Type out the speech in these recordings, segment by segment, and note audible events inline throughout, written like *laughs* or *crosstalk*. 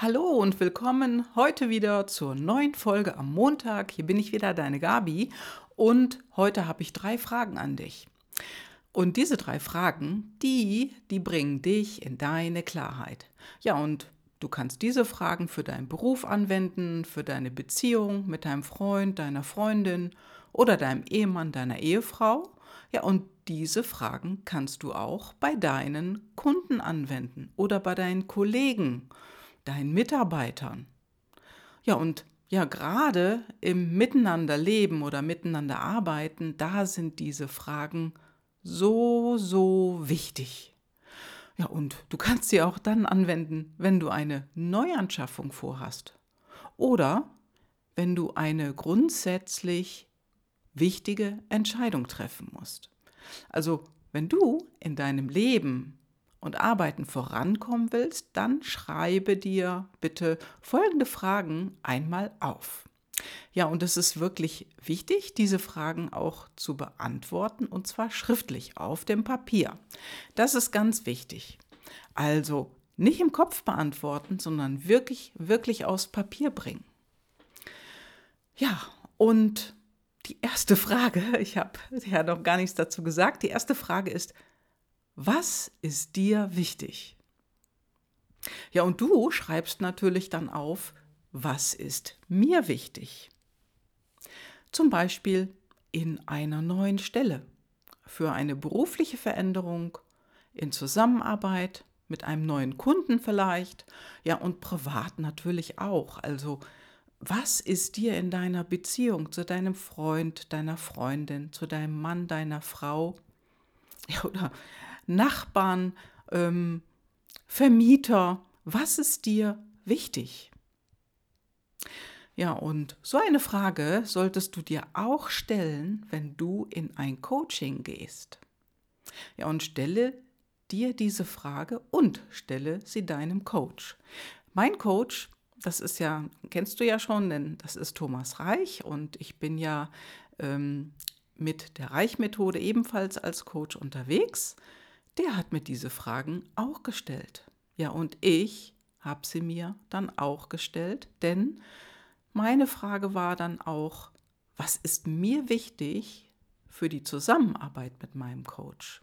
Hallo und willkommen heute wieder zur neuen Folge am Montag. Hier bin ich wieder, deine Gabi. Und heute habe ich drei Fragen an dich. Und diese drei Fragen, die, die bringen dich in deine Klarheit. Ja, und du kannst diese Fragen für deinen Beruf anwenden, für deine Beziehung mit deinem Freund, deiner Freundin oder deinem Ehemann, deiner Ehefrau. Ja, und diese Fragen kannst du auch bei deinen Kunden anwenden oder bei deinen Kollegen deinen Mitarbeitern. Ja, und ja, gerade im Miteinanderleben oder Miteinander arbeiten, da sind diese Fragen so, so wichtig. Ja, und du kannst sie auch dann anwenden, wenn du eine Neuanschaffung vorhast oder wenn du eine grundsätzlich wichtige Entscheidung treffen musst. Also, wenn du in deinem Leben und Arbeiten vorankommen willst, dann schreibe dir bitte folgende Fragen einmal auf. Ja, und es ist wirklich wichtig, diese Fragen auch zu beantworten und zwar schriftlich auf dem Papier. Das ist ganz wichtig. Also nicht im Kopf beantworten, sondern wirklich, wirklich aufs Papier bringen. Ja, und die erste Frage, *laughs* ich habe ja noch gar nichts dazu gesagt, die erste Frage ist, was ist dir wichtig? Ja, und du schreibst natürlich dann auf, was ist mir wichtig? Zum Beispiel in einer neuen Stelle, für eine berufliche Veränderung, in Zusammenarbeit, mit einem neuen Kunden vielleicht, ja und privat natürlich auch. Also was ist dir in deiner Beziehung zu deinem Freund, deiner Freundin, zu deinem Mann, deiner Frau *laughs* ja, oder Nachbarn, ähm, Vermieter, was ist dir wichtig? Ja, und so eine Frage solltest du dir auch stellen, wenn du in ein Coaching gehst. Ja, und stelle dir diese Frage und stelle sie deinem Coach. Mein Coach, das ist ja, kennst du ja schon, denn das ist Thomas Reich und ich bin ja ähm, mit der Reich-Methode ebenfalls als Coach unterwegs der hat mir diese Fragen auch gestellt. Ja, und ich habe sie mir dann auch gestellt, denn meine Frage war dann auch, was ist mir wichtig für die Zusammenarbeit mit meinem Coach?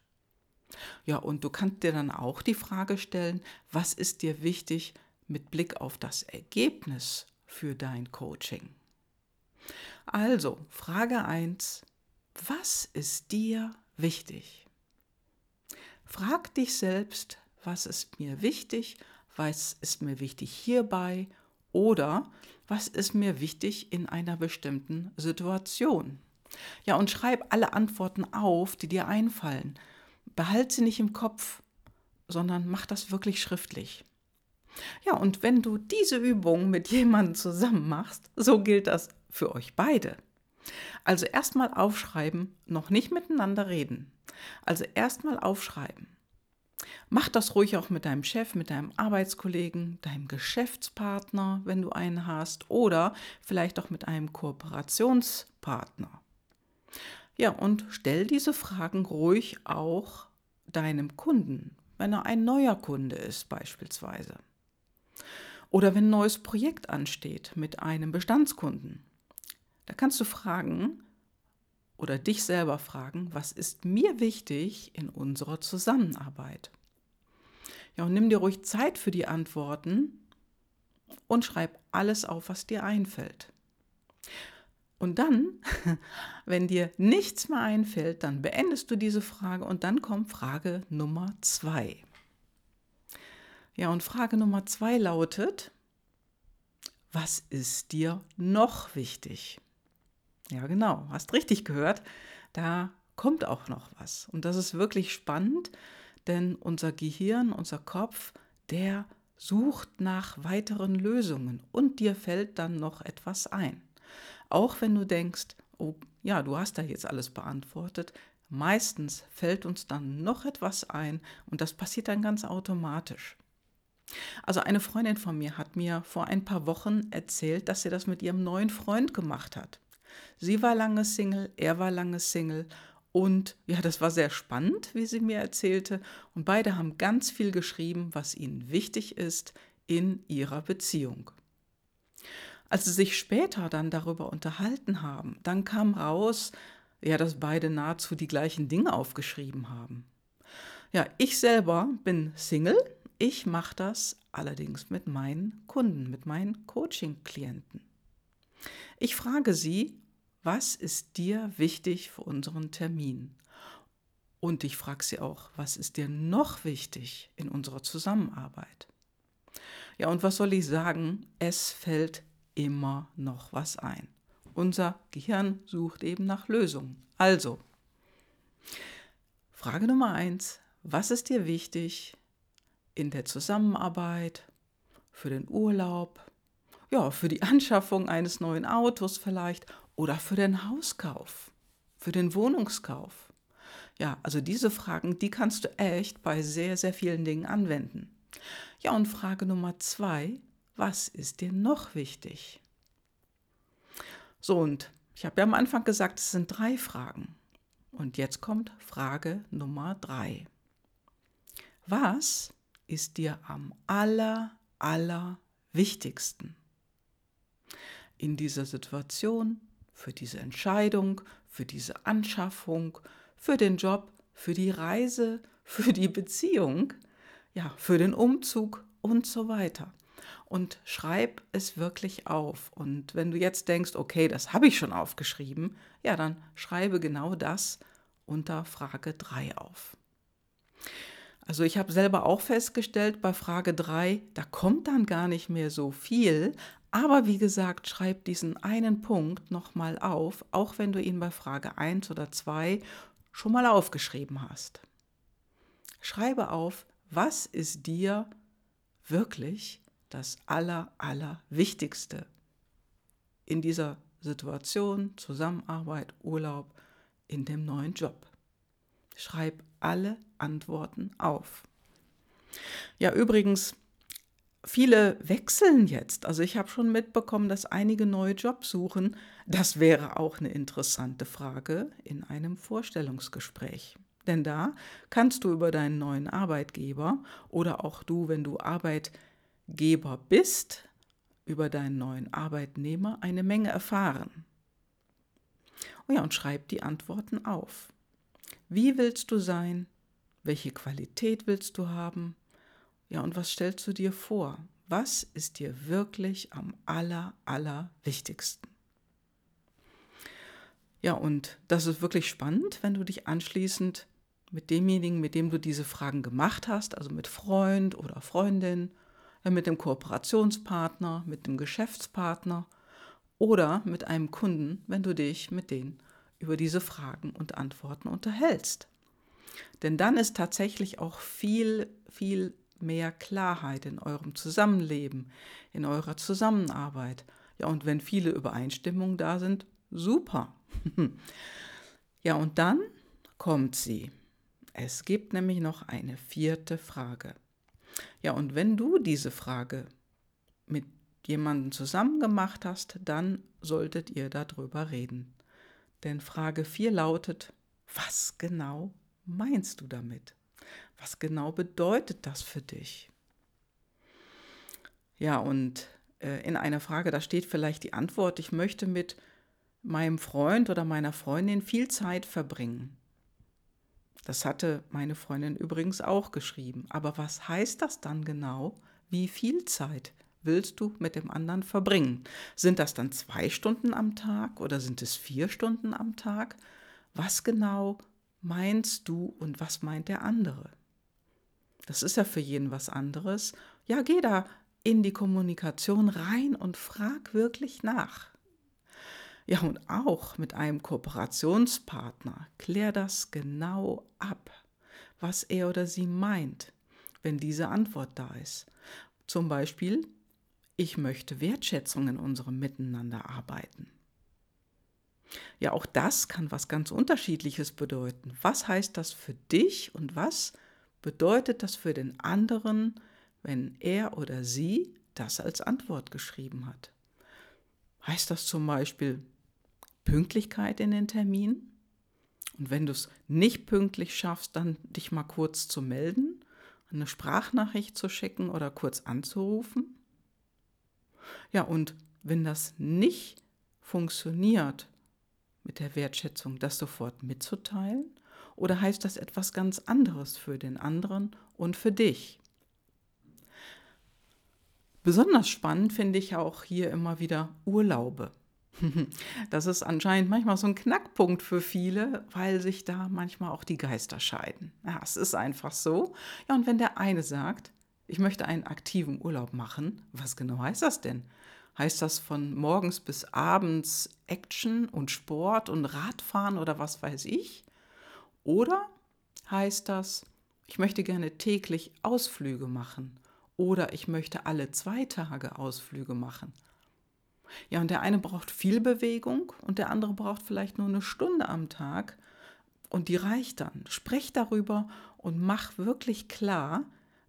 Ja, und du kannst dir dann auch die Frage stellen, was ist dir wichtig mit Blick auf das Ergebnis für dein Coaching? Also, Frage 1, was ist dir wichtig? Frag dich selbst, was ist mir wichtig, was ist mir wichtig hierbei oder was ist mir wichtig in einer bestimmten Situation. Ja, und schreib alle Antworten auf, die dir einfallen. Behalt sie nicht im Kopf, sondern mach das wirklich schriftlich. Ja, und wenn du diese Übung mit jemandem zusammen machst, so gilt das für euch beide. Also erstmal aufschreiben, noch nicht miteinander reden. Also erstmal aufschreiben. Mach das ruhig auch mit deinem Chef, mit deinem Arbeitskollegen, deinem Geschäftspartner, wenn du einen hast, oder vielleicht auch mit einem Kooperationspartner. Ja, und stell diese Fragen ruhig auch deinem Kunden, wenn er ein neuer Kunde ist beispielsweise. Oder wenn ein neues Projekt ansteht mit einem Bestandskunden. Da kannst du fragen oder dich selber fragen, was ist mir wichtig in unserer Zusammenarbeit? Ja, und nimm dir ruhig Zeit für die Antworten und schreib alles auf, was dir einfällt. Und dann, *laughs* wenn dir nichts mehr einfällt, dann beendest du diese Frage und dann kommt Frage Nummer zwei. Ja, und Frage Nummer zwei lautet, was ist dir noch wichtig? Ja, genau, hast richtig gehört. Da kommt auch noch was. Und das ist wirklich spannend, denn unser Gehirn, unser Kopf, der sucht nach weiteren Lösungen und dir fällt dann noch etwas ein. Auch wenn du denkst, oh ja, du hast da jetzt alles beantwortet, meistens fällt uns dann noch etwas ein und das passiert dann ganz automatisch. Also eine Freundin von mir hat mir vor ein paar Wochen erzählt, dass sie das mit ihrem neuen Freund gemacht hat. Sie war lange Single, er war lange Single und ja, das war sehr spannend, wie sie mir erzählte. Und beide haben ganz viel geschrieben, was ihnen wichtig ist in ihrer Beziehung. Als sie sich später dann darüber unterhalten haben, dann kam raus, ja, dass beide nahezu die gleichen Dinge aufgeschrieben haben. Ja, ich selber bin Single. Ich mache das allerdings mit meinen Kunden, mit meinen Coaching-Klienten. Ich frage sie, was ist dir wichtig für unseren Termin? Und ich frage sie auch, was ist dir noch wichtig in unserer Zusammenarbeit? Ja, und was soll ich sagen? Es fällt immer noch was ein. Unser Gehirn sucht eben nach Lösungen. Also, Frage Nummer eins, was ist dir wichtig in der Zusammenarbeit, für den Urlaub, ja, für die *laughs* Anschaffung eines neuen Autos vielleicht oder für den Hauskauf, für den Wohnungskauf? Ja, also diese Fragen, die kannst du echt bei sehr, sehr vielen Dingen anwenden. Ja, und Frage Nummer zwei, was ist dir noch wichtig? So, und ich habe ja am Anfang gesagt, es sind drei Fragen. Und jetzt kommt Frage Nummer drei. Was ist dir am aller, aller wichtigsten? In dieser Situation, für diese Entscheidung, für diese Anschaffung, für den Job, für die Reise, *laughs* für die Beziehung, ja, für den Umzug und so weiter. Und schreib es wirklich auf. Und wenn du jetzt denkst, okay, das habe ich schon aufgeschrieben, ja, dann schreibe genau das unter Frage 3 auf. Also ich habe selber auch festgestellt, bei Frage 3, da kommt dann gar nicht mehr so viel. Aber wie gesagt, schreib diesen einen Punkt nochmal auf, auch wenn du ihn bei Frage 1 oder 2 schon mal aufgeschrieben hast. Schreibe auf, was ist dir wirklich das Aller, Allerwichtigste in dieser Situation, Zusammenarbeit, Urlaub, in dem neuen Job. Schreib alle Antworten auf. Ja, übrigens, viele wechseln jetzt. Also ich habe schon mitbekommen, dass einige neue Jobs suchen. Das wäre auch eine interessante Frage in einem Vorstellungsgespräch. Denn da kannst du über deinen neuen Arbeitgeber oder auch du, wenn du Arbeitgeber bist, über deinen neuen Arbeitnehmer eine Menge erfahren. Oh ja, und schreib die Antworten auf. Wie willst du sein? Welche Qualität willst du haben? Ja, und was stellst du dir vor? Was ist dir wirklich am aller, aller wichtigsten? Ja, und das ist wirklich spannend, wenn du dich anschließend mit demjenigen, mit dem du diese Fragen gemacht hast, also mit Freund oder Freundin, mit dem Kooperationspartner, mit dem Geschäftspartner oder mit einem Kunden, wenn du dich mit denen über diese Fragen und Antworten unterhältst. Denn dann ist tatsächlich auch viel, viel mehr Klarheit in eurem Zusammenleben, in eurer Zusammenarbeit. Ja, und wenn viele Übereinstimmungen da sind, super. *laughs* ja, und dann kommt sie. Es gibt nämlich noch eine vierte Frage. Ja, und wenn du diese Frage mit jemandem zusammen gemacht hast, dann solltet ihr darüber reden. Denn Frage 4 lautet, was genau meinst du damit? Was genau bedeutet das für dich? Ja, und äh, in einer Frage, da steht vielleicht die Antwort, ich möchte mit meinem Freund oder meiner Freundin viel Zeit verbringen. Das hatte meine Freundin übrigens auch geschrieben. Aber was heißt das dann genau? Wie viel Zeit willst du mit dem anderen verbringen? Sind das dann zwei Stunden am Tag oder sind es vier Stunden am Tag? Was genau meinst du und was meint der andere? Das ist ja für jeden was anderes. Ja, geh da in die Kommunikation rein und frag wirklich nach. Ja, und auch mit einem Kooperationspartner klär das genau ab, was er oder sie meint, wenn diese Antwort da ist. Zum Beispiel, ich möchte Wertschätzung in unserem Miteinander arbeiten. Ja, auch das kann was ganz Unterschiedliches bedeuten. Was heißt das für dich und was bedeutet das für den anderen, wenn er oder sie das als Antwort geschrieben hat? Heißt das zum Beispiel, Pünktlichkeit in den Termin. Und wenn du es nicht pünktlich schaffst, dann dich mal kurz zu melden. eine Sprachnachricht zu schicken oder kurz anzurufen? Ja, und wenn das nicht funktioniert mit der Wertschätzung, das sofort mitzuteilen? Oder heißt das etwas ganz anderes für den anderen und für dich? Besonders spannend finde ich auch hier immer wieder Urlaube. *laughs* Das ist anscheinend manchmal so ein Knackpunkt für viele, weil sich da manchmal auch die Geister scheiden. Ja, es ist einfach so. Ja, und wenn der eine sagt, ich möchte einen aktiven Urlaub machen, was genau heißt das denn? Heißt das von morgens bis abends Action und Sport und Radfahren oder was weiß ich? Oder heißt das, ich möchte gerne täglich Ausflüge machen oder ich möchte alle zwei Tage Ausflüge machen? Ja, und der eine braucht viel Bewegung und der andere braucht vielleicht nur eine Stunde am Tag und die reicht dann. Sprech darüber und mach wirklich klar,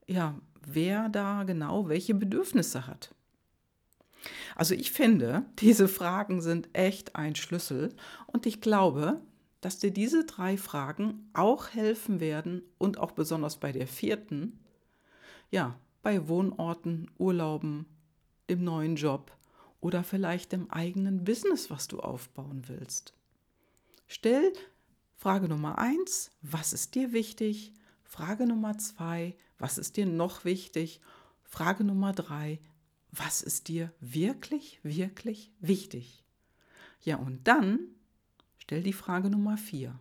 ja, wer da genau welche Bedürfnisse hat. Also ich finde, *laughs* diese Fragen sind echt ein Schlüssel und ich glaube, dass dir diese drei Fragen auch helfen werden und auch besonders bei der vierten, ja, bei Wohnorten, Urlauben, dem neuen Job oder vielleicht im eigenen Business, was du aufbauen willst. Stell Frage Nummer eins, was ist dir wichtig? Frage Nummer zwei, was ist dir noch wichtig? Frage Nummer drei, was ist dir wirklich, wirklich wichtig? Ja, und dann stell die Frage Nummer vier.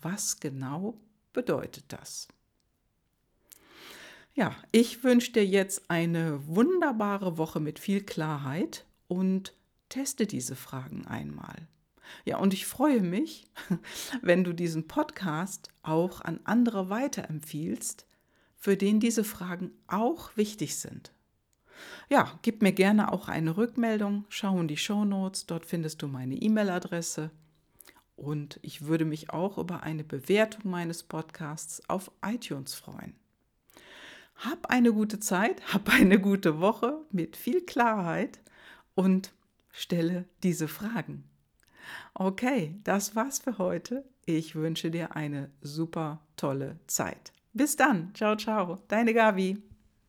Was genau bedeutet das? Ja, ich wünsche dir jetzt eine wunderbare Woche mit viel Klarheit und teste diese Fragen einmal. Ja, und ich freue mich, *laughs* wenn du diesen Podcast auch an andere weiterempfiehlst, für den diese Fragen auch wichtig sind. Ja, gib mir gerne auch eine Rückmeldung, schau in die Show Notes, dort findest du meine E-Mail-Adresse. Und ich würde mich auch über eine Bewertung meines Podcasts auf iTunes freuen. Hab eine gute Zeit, hab eine gute Woche mit viel Klarheit und stelle diese Fragen. Okay, das war's für heute. Ich wünsche dir eine super tolle Zeit. Bis dann. Ciao, ciao. Deine Gabi.